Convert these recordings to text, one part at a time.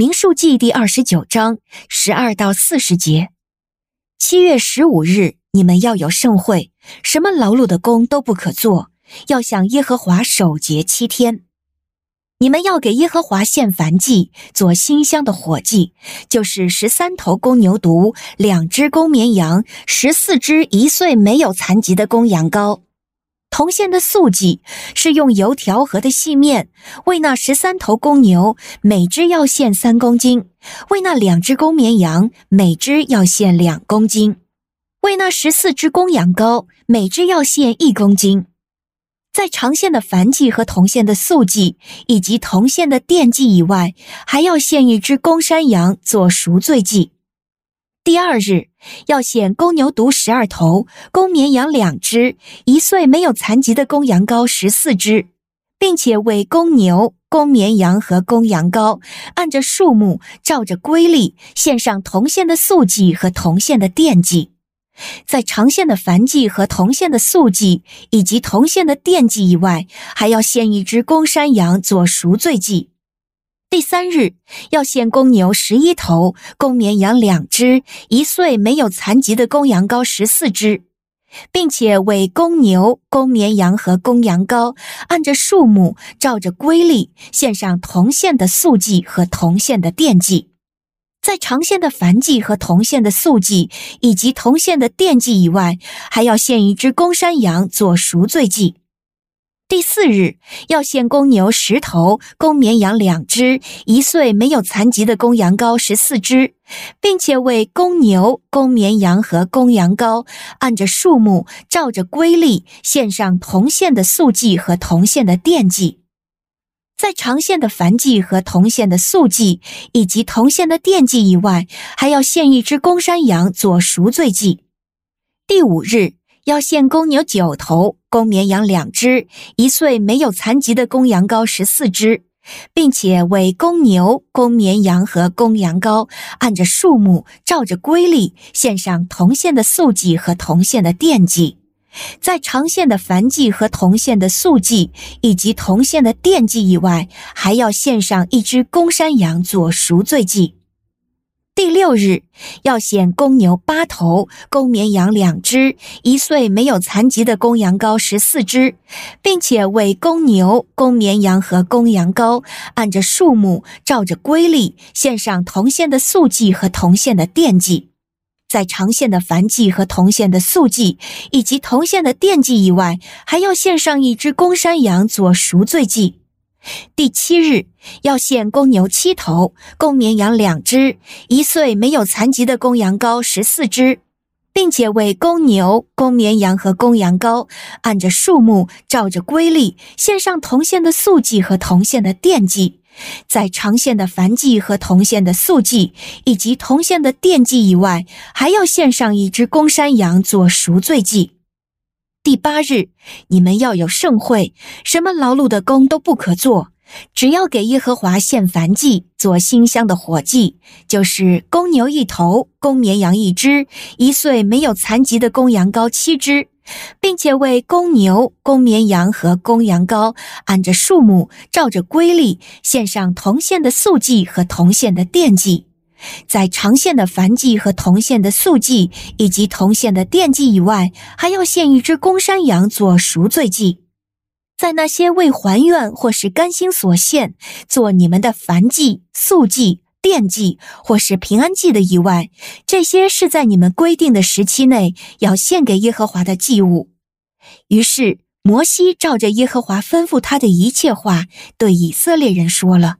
民数记第二十九章十二到四十节。七月十五日，你们要有盛会，什么劳碌的工都不可做，要向耶和华守节七天。你们要给耶和华献燔祭，做馨香的火祭，就是十三头公牛犊，两只公绵羊，十四只一岁没有残疾的公羊羔。铜线的素祭是用油调和的细面，为那十三头公牛，每只要献三公斤；为那两只公绵羊，每只要献两公斤；为那十四只公羊羔，每只要献一公斤。在长线的繁祭和铜线的素祭，以及铜线的奠祭以外，还要献一只公山羊做赎罪祭。第二日要献公牛犊十二头，公绵羊两只，一岁没有残疾的公羊羔十四只，并且为公牛、公绵羊和公羊羔按着数目，照着规例献上铜线的素祭和铜线的奠祭。在长线的燔祭和铜线的素祭，以及铜线的奠祭以外，还要献一只公山羊做赎罪祭。第三日要献公牛十一头，公绵羊两只，一岁没有残疾的公羊羔十四只，并且为公牛、公绵羊和公羊羔按着数目，照着规例献上铜线的素祭和铜线的奠祭。在长线的燔祭和铜线的素祭，以及铜线的奠祭以外，还要献一只公山羊做赎罪祭。第四日要献公牛十头，公绵羊两只，一岁没有残疾的公羊羔十四只，并且为公牛、公绵羊和公羊羔按着数目，照着规例献上铜线的素祭和铜线的奠祭。在长线的燔祭和铜线的素祭，以及铜线的奠祭以外，还要献一只公山羊做赎罪祭。第五日要献公牛九头，公绵羊两只，一岁没有残疾的公羊羔十四只，并且为公牛、公绵羊和公羊羔按着数目，照着规例献上铜线的素祭和铜线的奠祭。在长线的燔祭和铜线的素祭，以及铜线的奠祭以外，还要献上一只公山羊做赎罪祭。第六日要献公牛八头，公绵羊两只，一岁没有残疾的公羊羔十四只，并且为公牛、公绵羊和公羊羔按着数目，照着规例献上铜线的素祭和铜线的奠祭。在长线的燔祭和铜线的素祭，以及铜线的奠祭以外，还要献上一只公山羊做赎罪祭。第七日要献公牛七头，公绵羊两只，一岁没有残疾的公羊羔十四只，并且为公牛、公绵羊和公羊羔按着数目，照着规例献上铜线的素祭和铜线的奠祭。在长线的燔祭和铜线的素祭，以及铜线的奠祭以外，还要献上一只公山羊做赎罪祭。第八日，你们要有盛会，什么劳碌的工都不可做，只要给耶和华献燔祭，做馨香的火祭，就是公牛一头，公绵羊一只，一岁没有残疾的公羊羔七只。并且为公牛、公绵羊和公羊羔按着数目，照着规例献上铜线的素祭和铜线的奠祭。在长线的燔祭和铜线的素祭以及铜线的奠祭以外，还要献一只公山羊做赎罪祭。在那些为还愿或是甘心所献做你们的燔祭、素祭。奠祭或是平安祭的以外，这些是在你们规定的时期内要献给耶和华的祭物。于是摩西照着耶和华吩咐他的一切话，对以色列人说了。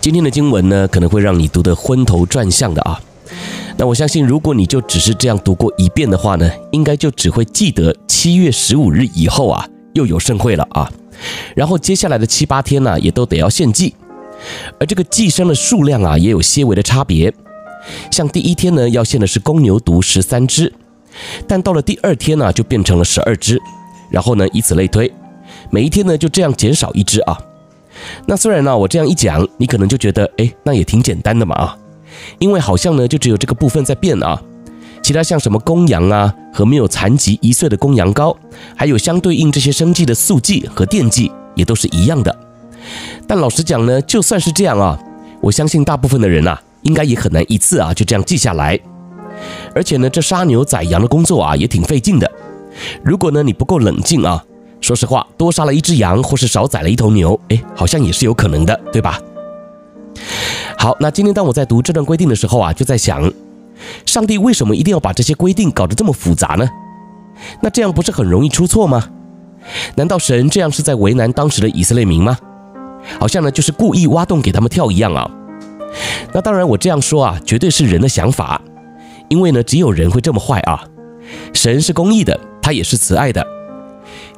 今天的经文呢，可能会让你读得昏头转向的啊。那我相信，如果你就只是这样读过一遍的话呢，应该就只会记得七月十五日以后啊。又有盛会了啊！然后接下来的七八天呢，也都得要献祭，而这个祭牲的数量啊，也有些微的差别。像第一天呢，要献的是公牛犊十三只，但到了第二天呢，就变成了十二只，然后呢，以此类推，每一天呢就这样减少一只啊。那虽然呢，我这样一讲，你可能就觉得，哎，那也挺简单的嘛啊，因为好像呢就只有这个部分在变啊，其他像什么公羊啊和没有残疾一岁的公羊羔，还有相对应这些生计的素祭和奠祭也都是一样的。但老实讲呢，就算是这样啊，我相信大部分的人啊。应该也很难一次啊就这样记下来，而且呢，这杀牛宰羊的工作啊也挺费劲的。如果呢你不够冷静啊，说实话，多杀了一只羊或是少宰了一头牛，哎，好像也是有可能的，对吧？好，那今天当我在读这段规定的时候啊，就在想，上帝为什么一定要把这些规定搞得这么复杂呢？那这样不是很容易出错吗？难道神这样是在为难当时的以色列民吗？好像呢就是故意挖洞给他们跳一样啊。那当然，我这样说啊，绝对是人的想法，因为呢，只有人会这么坏啊。神是公义的，他也是慈爱的。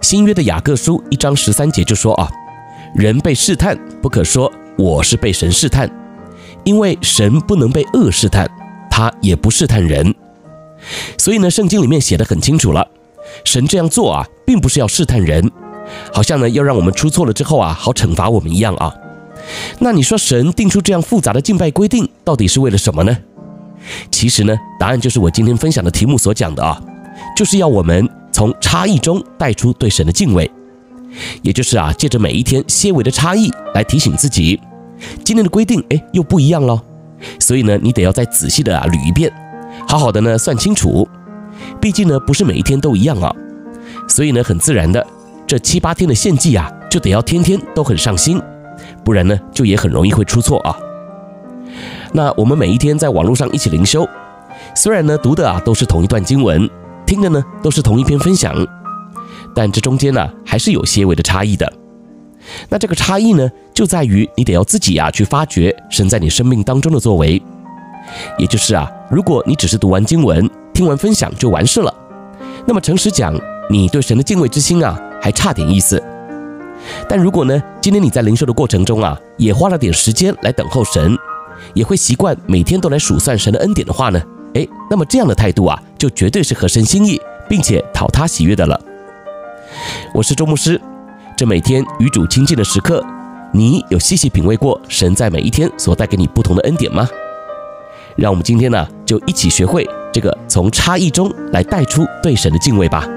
新约的雅各书一章十三节就说啊，人被试探，不可说我是被神试探，因为神不能被恶试探，他也不试探人。所以呢，圣经里面写得很清楚了，神这样做啊，并不是要试探人，好像呢要让我们出错了之后啊，好惩罚我们一样啊。那你说神定出这样复杂的敬拜规定，到底是为了什么呢？其实呢，答案就是我今天分享的题目所讲的啊，就是要我们从差异中带出对神的敬畏，也就是啊，借着每一天些微的差异来提醒自己，今天的规定哎又不一样喽，所以呢，你得要再仔细的啊捋一遍，好好的呢算清楚，毕竟呢不是每一天都一样啊，所以呢很自然的，这七八天的献祭啊，就得要天天都很上心。不然呢，就也很容易会出错啊。那我们每一天在网络上一起灵修，虽然呢读的啊都是同一段经文，听的呢都是同一篇分享，但这中间呢还是有些微的差异的。那这个差异呢，就在于你得要自己啊去发掘神在你生命当中的作为。也就是啊，如果你只是读完经文、听完分享就完事了，那么诚实讲，你对神的敬畏之心啊还差点意思。但如果呢，今天你在灵修的过程中啊，也花了点时间来等候神，也会习惯每天都来数算神的恩典的话呢，哎，那么这样的态度啊，就绝对是合神心意，并且讨他喜悦的了。我是周牧师，这每天与主亲近的时刻，你有细细品味过神在每一天所带给你不同的恩典吗？让我们今天呢，就一起学会这个从差异中来带出对神的敬畏吧。